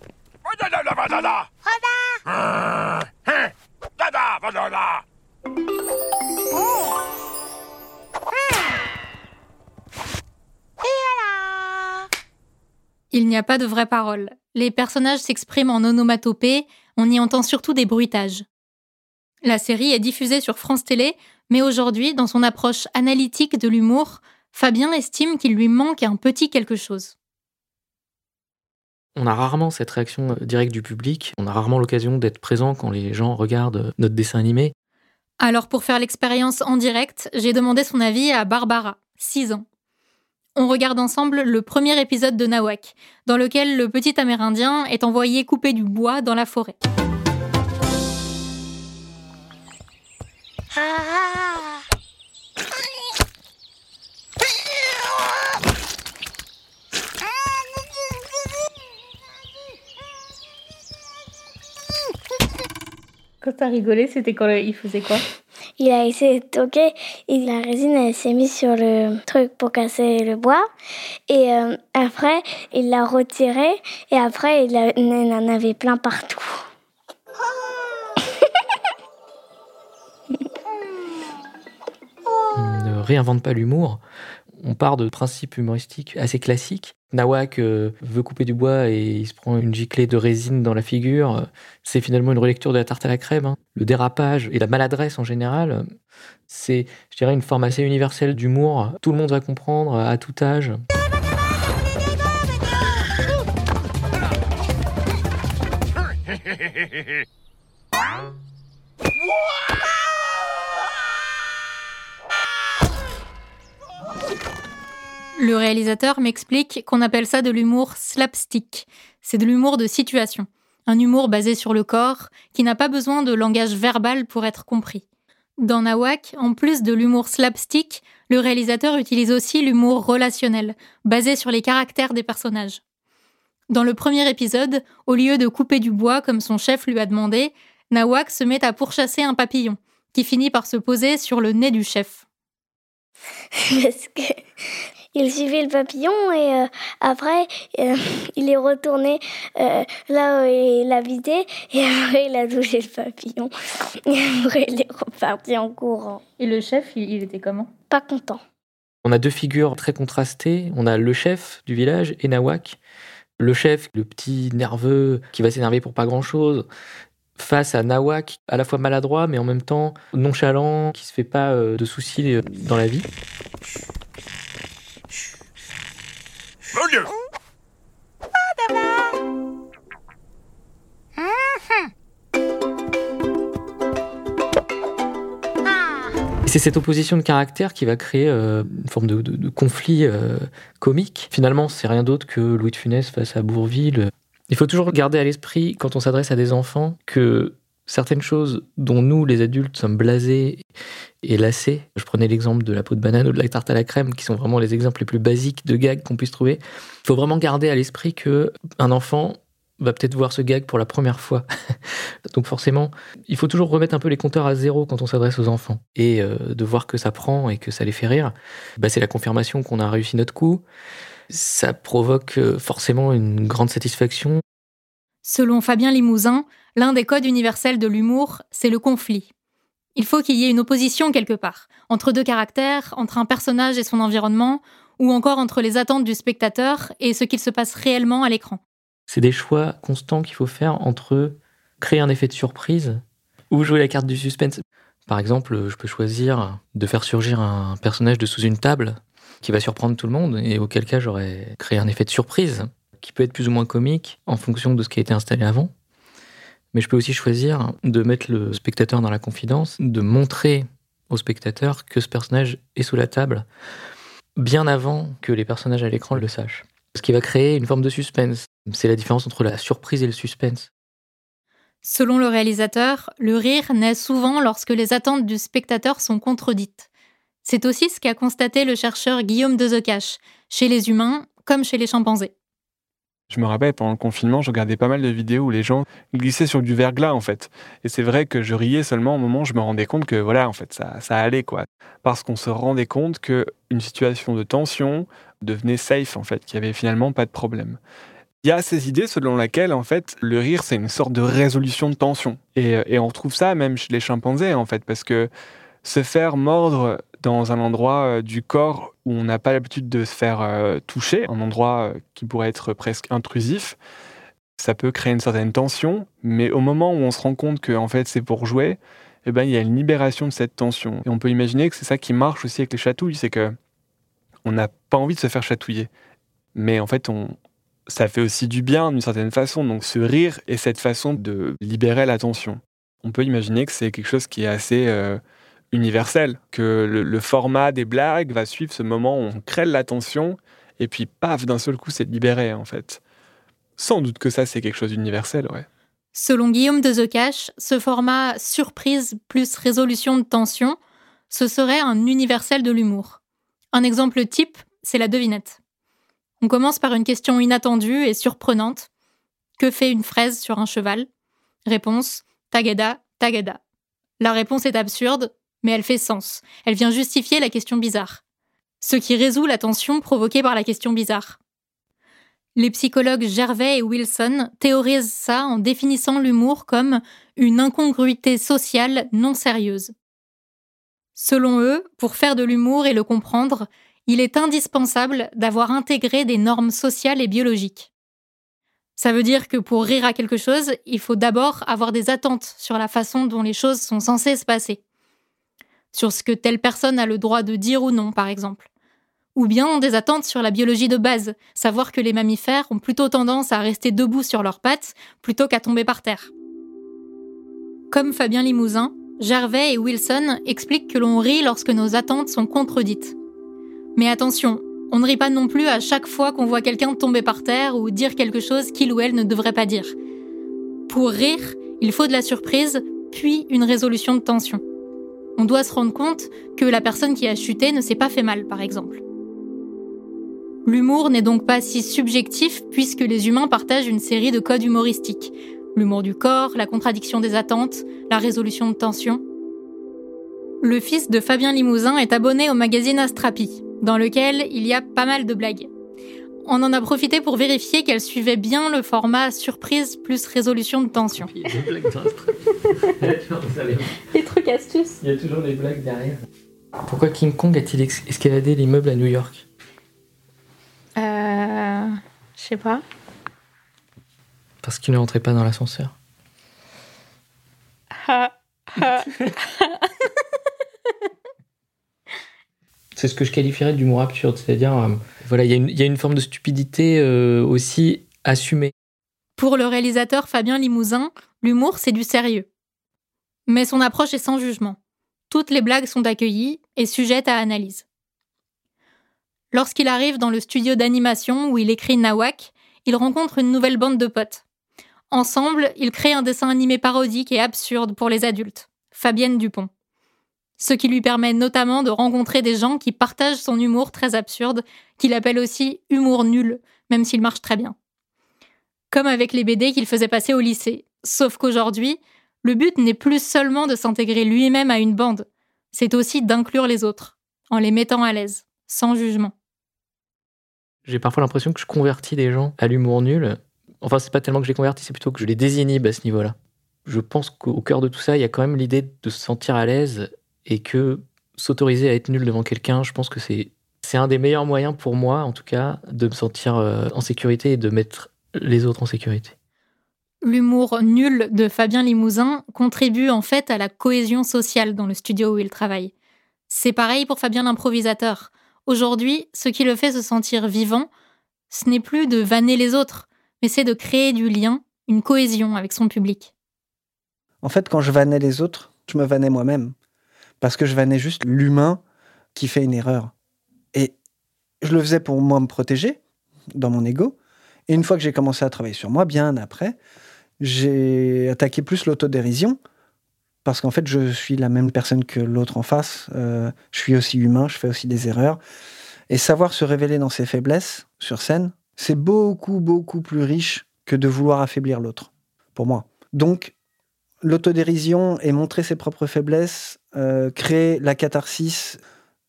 Il n'y a pas de vraies paroles. Les personnages s'expriment en onomatopée, on y entend surtout des bruitages. La série est diffusée sur France Télé, mais aujourd'hui, dans son approche analytique de l'humour, Fabien estime qu'il lui manque un petit quelque chose. On a rarement cette réaction euh, directe du public, on a rarement l'occasion d'être présent quand les gens regardent euh, notre dessin animé. Alors pour faire l'expérience en direct, j'ai demandé son avis à Barbara, 6 ans. On regarde ensemble le premier épisode de Nawak, dans lequel le petit Amérindien est envoyé couper du bois dans la forêt. Quand t'as rigolé, c'était quand il faisait quoi? Il a essayé de toquer et la résine elle s'est mise sur le truc pour casser le bois. Et euh, après, il l'a retiré et après, il, a- il en avait plein partout. On ne réinvente pas l'humour. On part de principes humoristiques assez classiques. Nawak euh, veut couper du bois et il se prend une giclée de résine dans la figure. C'est finalement une relecture de la tarte à la crème. hein. Le dérapage et la maladresse en général, c'est, je dirais, une forme assez universelle d'humour. Tout le monde va comprendre à tout âge. Le réalisateur m'explique qu'on appelle ça de l'humour slapstick. C'est de l'humour de situation. Un humour basé sur le corps, qui n'a pas besoin de langage verbal pour être compris. Dans Nawak, en plus de l'humour slapstick, le réalisateur utilise aussi l'humour relationnel, basé sur les caractères des personnages. Dans le premier épisode, au lieu de couper du bois comme son chef lui a demandé, Nawak se met à pourchasser un papillon, qui finit par se poser sur le nez du chef. il suivait le papillon et euh, après, euh, il est retourné euh, là où il habitait et après, il a touché le papillon. Et après, il est reparti en courant. Et le chef, il, il était comment? Pas content. On a deux figures très contrastées. On a le chef du village et Nawak. Le chef, le petit nerveux qui va s'énerver pour pas grand-chose, face à Nawak, à la fois maladroit mais en même temps nonchalant, qui se fait pas de soucis dans la vie. C'est cette opposition de caractère qui va créer euh, une forme de conflit euh, comique. Finalement, c'est rien d'autre que Louis de Funès face à Bourville. Il faut toujours garder à l'esprit, quand on s'adresse à des enfants, que certaines choses dont nous, les adultes, sommes blasés et lassés, je prenais l'exemple de la peau de banane ou de la tarte à la crème, qui sont vraiment les exemples les plus basiques de gags qu'on puisse trouver. Il faut vraiment garder à l'esprit que un enfant va peut-être voir ce gag pour la première fois. Donc forcément, il faut toujours remettre un peu les compteurs à zéro quand on s'adresse aux enfants. Et euh, de voir que ça prend et que ça les fait rire, bah, c'est la confirmation qu'on a réussi notre coup. Ça provoque euh, forcément une grande satisfaction. Selon Fabien Limousin, l'un des codes universels de l'humour, c'est le conflit. Il faut qu'il y ait une opposition quelque part, entre deux caractères, entre un personnage et son environnement, ou encore entre les attentes du spectateur et ce qu'il se passe réellement à l'écran. C'est des choix constants qu'il faut faire entre créer un effet de surprise ou jouer la carte du suspense. Par exemple, je peux choisir de faire surgir un personnage de sous une table qui va surprendre tout le monde et auquel cas j'aurais créé un effet de surprise qui peut être plus ou moins comique en fonction de ce qui a été installé avant. Mais je peux aussi choisir de mettre le spectateur dans la confidence, de montrer au spectateur que ce personnage est sous la table bien avant que les personnages à l'écran le sachent. Ce qui va créer une forme de suspense. C'est la différence entre la surprise et le suspense. Selon le réalisateur, le rire naît souvent lorsque les attentes du spectateur sont contredites. C'est aussi ce qu'a constaté le chercheur Guillaume Dezecache, chez les humains comme chez les chimpanzés. Je me rappelle, pendant le confinement, je regardais pas mal de vidéos où les gens glissaient sur du verglas, en fait. Et c'est vrai que je riais seulement au moment où je me rendais compte que, voilà, en fait, ça, allait, quoi. Parce qu'on se rendait compte qu'une situation de tension devenait safe, en fait, qu'il n'y avait finalement pas de problème. Il y a ces idées selon lesquelles, en fait, le rire, c'est une sorte de résolution de tension. Et, et on retrouve ça même chez les chimpanzés, en fait, parce que se faire mordre dans un endroit euh, du corps où on n'a pas l'habitude de se faire euh, toucher, un endroit euh, qui pourrait être presque intrusif, ça peut créer une certaine tension, mais au moment où on se rend compte que en fait c'est pour jouer, eh ben, il y a une libération de cette tension. Et on peut imaginer que c'est ça qui marche aussi avec les chatouilles, c'est que on n'a pas envie de se faire chatouiller. Mais en fait, ça fait aussi du bien d'une certaine façon. Donc ce rire est cette façon de libérer la tension. On peut imaginer que c'est quelque chose qui est assez universel, que le, format des blagues va suivre ce moment où on crée l'attention et puis paf, d'un seul coup, c'est libéré en fait. Sans doute que ça, c'est quelque chose d'universel, ouais. Selon Guillaume de Zecache, ce format surprise plus résolution de tension, ce serait un universel de l'humour. Un exemple type, c'est la devinette. On commence par une question inattendue et surprenante. Que fait une fraise sur un cheval? Réponse Tagada, tagada. La réponse est absurde, mais elle fait sens. Elle vient justifier la question bizarre. Ce qui résout la tension provoquée par la question bizarre. Les psychologues Gervais et Wilson théorisent ça en définissant l'humour comme une incongruité sociale non sérieuse. Selon eux, pour faire de l'humour et le comprendre, il est indispensable d'avoir intégré des normes sociales et biologiques. Ça veut dire que pour rire à quelque chose, il faut d'abord avoir des attentes sur la façon dont les choses sont censées se passer sur ce que telle personne a le droit de dire ou non, par exemple. Ou bien des attentes sur la biologie de base, savoir que les mammifères ont plutôt tendance à rester debout sur leurs pattes plutôt qu'à tomber par terre. Comme Fabien Limousin, Gervais et Wilson expliquent que l'on rit lorsque nos attentes sont contredites. Mais attention, on ne rit pas non plus à chaque fois qu'on voit quelqu'un tomber par terre ou dire quelque chose qu'il ou elle ne devrait pas dire. Pour rire, il faut de la surprise, puis une résolution de tension. On doit se rendre compte que la personne qui a chuté ne s'est pas fait mal, par exemple. L'humour n'est donc pas si subjectif puisque les humains partagent une série de codes humoristiques. L'humour du corps, la contradiction des attentes, la résolution de tensions. Le fils de Fabien Limousin est abonné au magazine Astrapi, dans lequel il y a pas mal de blagues. On en a profité pour vérifier qu'elle suivait bien le format surprise plus résolution de tension. Les trucs astuces. Il y a toujours des blagues derrière. Pourquoi King Kong a-t-il escaladé l'immeuble à New York? Euh. Je sais pas. Parce qu'il ne rentrait pas dans l'ascenseur. C'est ce que je qualifierais d'humour absurde, c'est-à-dire, euh, voilà, il y, a une forme de stupidité euh, aussi assumée. Pour le réalisateur Fabien Limousin, l'humour, c'est du sérieux. Mais son approche est sans jugement. Toutes les blagues sont accueillies et sujettes à analyse. Lorsqu'il arrive dans le studio d'animation où il écrit Nawak, il rencontre une nouvelle bande de potes. Ensemble, ils créent un dessin animé parodique et absurde pour les adultes, Fabienne Dupont. Ce qui lui permet notamment de rencontrer des gens qui partagent son humour très absurde, qu'il appelle aussi humour nul, même s'il marche très bien. Comme avec les BD qu'il faisait passer au lycée. Sauf qu'aujourd'hui, le but n'est plus seulement de s'intégrer lui-même à une bande, c'est aussi d'inclure les autres, en les mettant à l'aise, sans jugement. J'ai parfois l'impression que je convertis des gens à l'humour nul. Enfin, c'est pas tellement que je les convertis, c'est plutôt que je les désinhibe à ce niveau-là. Je pense qu'au cœur de tout ça, il y a quand même l'idée de se sentir à l'aise et que s'autoriser à être nul devant quelqu'un, je pense que c'est c'est un des meilleurs moyens pour moi, en tout cas, de me sentir euh, en sécurité et de mettre les autres en sécurité. L'humour nul de Fabien Limousin contribue en fait à la cohésion sociale dans le studio où il travaille. C'est pareil pour Fabien l'improvisateur. Aujourd'hui, ce qui le fait se sentir vivant, ce n'est plus de vanner les autres, mais c'est de créer du lien, une cohésion avec son public. En fait, quand je vannais les autres, je me vannais moi-même. Parce que je vannais juste l'humain qui fait une erreur. Et je le faisais pour moi me protéger, dans mon ego. Et une fois que j'ai commencé à travailler sur moi, bien après, j'ai attaqué plus l'autodérision parce qu'en fait, je suis la même personne que l'autre en face. Euh, je suis aussi humain, je fais aussi des erreurs. Et savoir se révéler dans ses faiblesses sur scène, c'est beaucoup, beaucoup plus riche que de vouloir affaiblir l'autre, pour moi. Donc, l'autodérision et montrer ses propres faiblesses, euh, la catharsis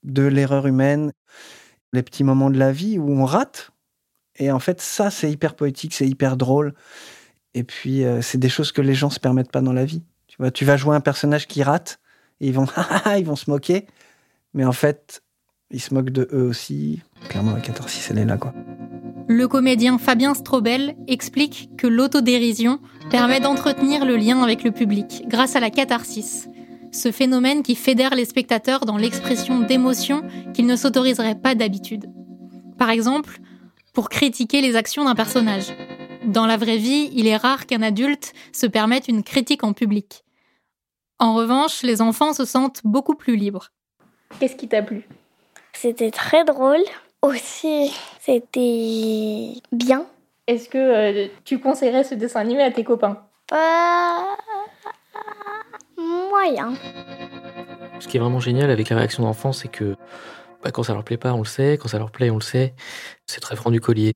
de l'erreur humaine, les petits moments de la vie où on rate. Et en fait, ça, c'est hyper poétique, c'est hyper drôle. Et puis, euh, c'est des choses que les gens se permettent pas dans la vie. Tu vois, tu vas jouer un personnage qui rate, et ils vont, ils vont se moquer. Mais en fait, ils se moquent de eux aussi. Clairement, la catharsis, elle est là, quoi. Le comédien Fabien Strobel explique que l'autodérision permet d'entretenir le lien avec le public grâce à la catharsis, ce phénomène qui fédère les spectateurs dans l'expression d'émotions qu'ils ne s'autoriseraient pas d'habitude. Par exemple, pour critiquer les actions d'un personnage. Dans la vraie vie, il est rare qu'un adulte se permette une critique en public. En revanche, les enfants se sentent beaucoup plus libres. Qu'est-ce qui t'a plu? C'était très drôle. Aussi, c'était bien. Est-ce que euh, tu conseillerais ce dessin animé à tes copains? Pas moyen. Ce qui est vraiment génial avec la réaction d'enfants, c'est que bah, quand ça leur plaît pas, on le sait. Quand ça leur plaît, on le sait. C'est très franc du collier.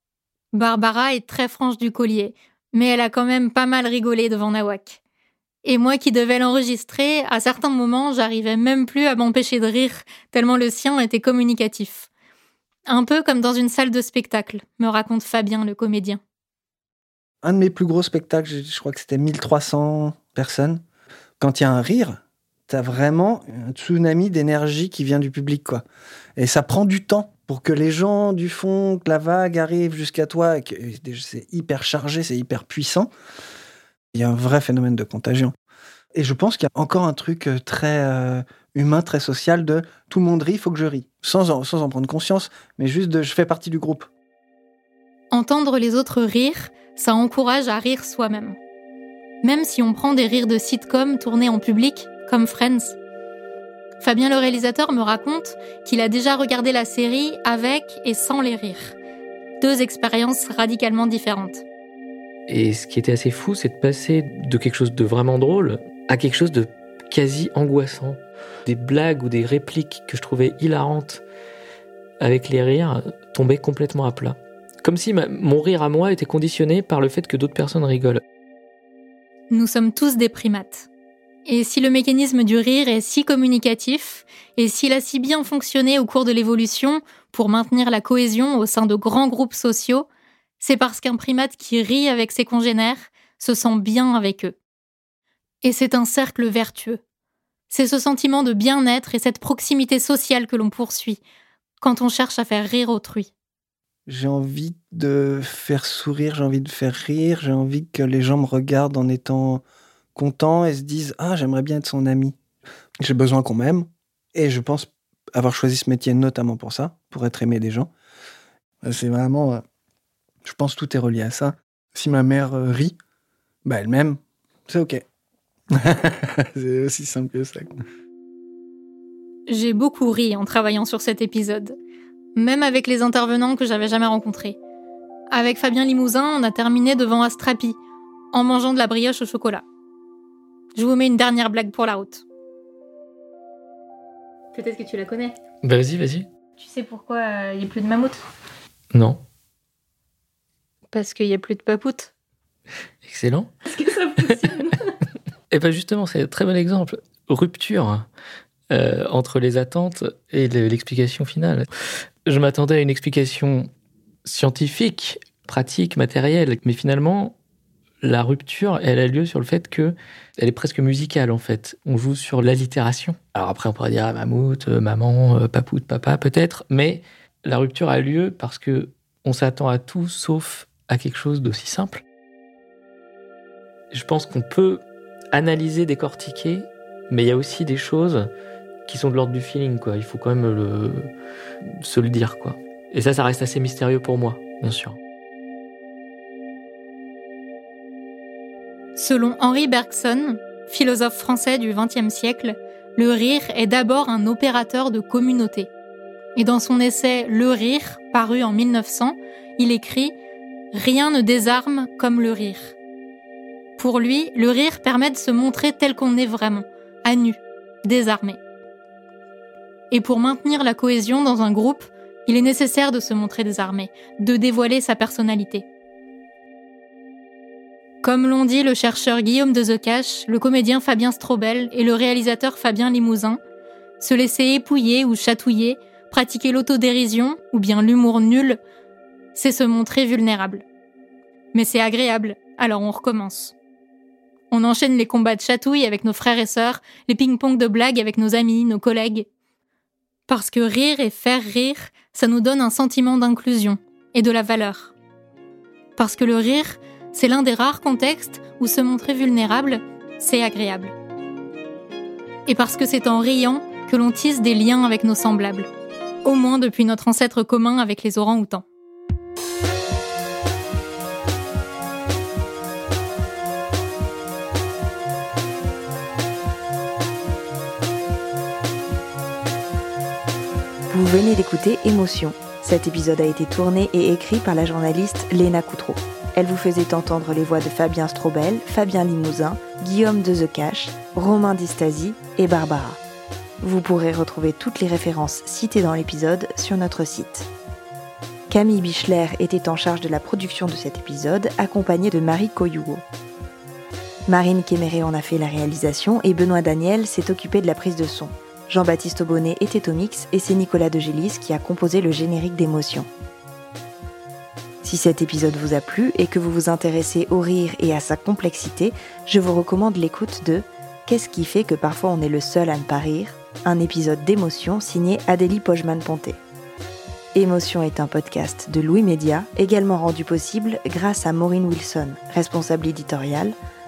Barbara est très franche du collier, mais elle a quand même pas mal rigolé devant Nawak. Et moi qui devais l'enregistrer, à certains moments, j'arrivais même plus à m'empêcher de rire, tellement le sien était communicatif. Un peu comme dans une salle de spectacle, me raconte Fabien, le comédien. Un de mes plus gros spectacles, je crois que c'était 1300 personnes. Quand il y a un rire, t'as vraiment un tsunami d'énergie qui vient du public, quoi. Et ça prend du temps pour que les gens du fond, que la vague arrive jusqu'à toi, c'est hyper chargé, c'est hyper puissant. Il y a un vrai phénomène de contagion. Et je pense qu'il y a encore un truc euh, très euh, humain, très social de tout le monde rit, il faut que je ris. Sans en, sans en prendre conscience, mais juste de je fais partie du groupe. Entendre les autres rire, ça encourage à rire soi-même. Même si on prend des rires de sitcom tournés en public, comme Friends. Fabien le réalisateur me raconte qu'il a déjà regardé la série avec et sans les rires. Deux expériences radicalement différentes. Et ce qui était assez fou, c'est de passer de quelque chose de vraiment drôle à quelque chose de quasi angoissant. Des blagues ou des répliques que je trouvais hilarantes avec les rires tombaient complètement à plat. Comme si mon rire à moi était conditionné par le fait que d'autres personnes rigolent. Nous sommes tous des primates. Et si le mécanisme du rire est si communicatif, et s'il a si bien fonctionné au cours de l'évolution pour maintenir la cohésion au sein de grands groupes sociaux, c'est parce qu'un primate qui rit avec ses congénères se sent bien avec eux. Et c'est un cercle vertueux. C'est ce sentiment de bien-être et cette proximité sociale que l'on poursuit quand on cherche à faire rire autrui. J'ai envie de faire sourire, j'ai envie de faire rire, j'ai envie que les gens me regardent en étant contents et se disent Ah, j'aimerais bien être son ami. J'ai besoin qu'on m'aime et je pense avoir choisi ce métier notamment pour ça, pour être aimé des gens. C'est vraiment. Euh, je pense que tout est relié à ça. Si ma mère euh, rit, bah elle m'aime, c'est ok. c'est aussi simple que ça. J'ai beaucoup ri en travaillant sur cet épisode, même avec les intervenants que j'avais jamais rencontrés. Avec Fabien Limousin, on a terminé devant Astrapi, en mangeant de la brioche au chocolat. Je vous mets une dernière blague pour la route. Peut-être que tu la connais. Vas-y, vas-y. Tu sais pourquoi euh, il n'y a plus de mammouth Non. Parce qu'il n'y a plus de papoute. Excellent. Est-ce que ça fonctionne Et eh bien justement, c'est un très bon exemple. Rupture euh, entre les attentes et l'explication finale. Je m'attendais à une explication scientifique, pratique, matérielle, mais finalement, la rupture, elle a lieu sur le fait que elle est presque musicale en fait. On joue sur l'allitération. Alors après, on pourrait dire ah, mammouth, euh, maman, euh, papoute, papa, peut-être, mais la rupture a lieu parce que on s'attend à tout sauf à quelque chose d'aussi simple. Je pense qu'on peut analyser, décortiquer, mais il y a aussi des choses qui sont de l'ordre du feeling. Il faut quand même se le dire, quoi. Et ça, ça reste assez mystérieux pour moi, bien sûr. Selon Henri Bergson, philosophe français du XXe siècle, le rire est d'abord un opérateur de communauté. Et dans son essai Le rire, paru en 1900, il écrit Rien ne désarme comme le rire. Pour lui, le rire permet de se montrer tel qu'on est vraiment, à nu, désarmé. Et pour maintenir la cohésion dans un groupe, il est nécessaire de se montrer désarmé, de dévoiler sa personnalité. Comme l'ont dit le chercheur Guillaume de le comédien Fabien Strobel et le réalisateur Fabien Limousin, se laisser épouiller ou chatouiller, pratiquer l'autodérision ou bien l'humour nul, c'est se montrer vulnérable. Mais c'est agréable, alors on recommence. On enchaîne les combats de chatouille avec nos frères et sœurs, les ping-pong de blagues avec nos amis, nos collègues. Parce que rire et faire rire, ça nous donne un sentiment d'inclusion et de la valeur. Parce que le rire, c'est l'un des rares contextes où se montrer vulnérable, c'est agréable. Et parce que c'est en riant que l'on tisse des liens avec nos semblables, au moins depuis notre ancêtre commun avec les orangs-outans. Venez d'écouter Émotion. Cet épisode a été tourné et écrit par la journaliste Léna Coutreau. Elle vous faisait entendre les voix de Fabien Strobel, Fabien Limousin, Guillaume de The Romain Distasi et Barbara. Vous pourrez retrouver toutes les références citées dans l'épisode sur notre site. Camille Bichler était en charge de la production de cet épisode, accompagnée de Marie Coyougo. Marine Kéméré en a fait la réalisation et Benoît Daniel s'est occupé de la prise de son. Jean-Baptiste Aubonnet était au mix et c'est Nicolas de Gélis qui a composé le générique d'émotion. Si cet épisode vous a plu et que vous vous intéressez au rire et à sa complexité, je vous recommande l'écoute de Qu'est-ce qui fait que parfois on est le seul à ne pas rire? Un épisode d'émotion signé Adélie Pojman-Ponté. Émotion est un podcast de Louis Média, également rendu possible grâce à Maureen Wilson, responsable éditoriale,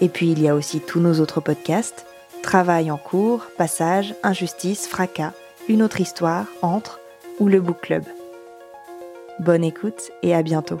Et puis il y a aussi tous nos autres podcasts Travail en cours, Passage, Injustice, Fracas, Une autre histoire, Entre ou le Book Club. Bonne écoute et à bientôt.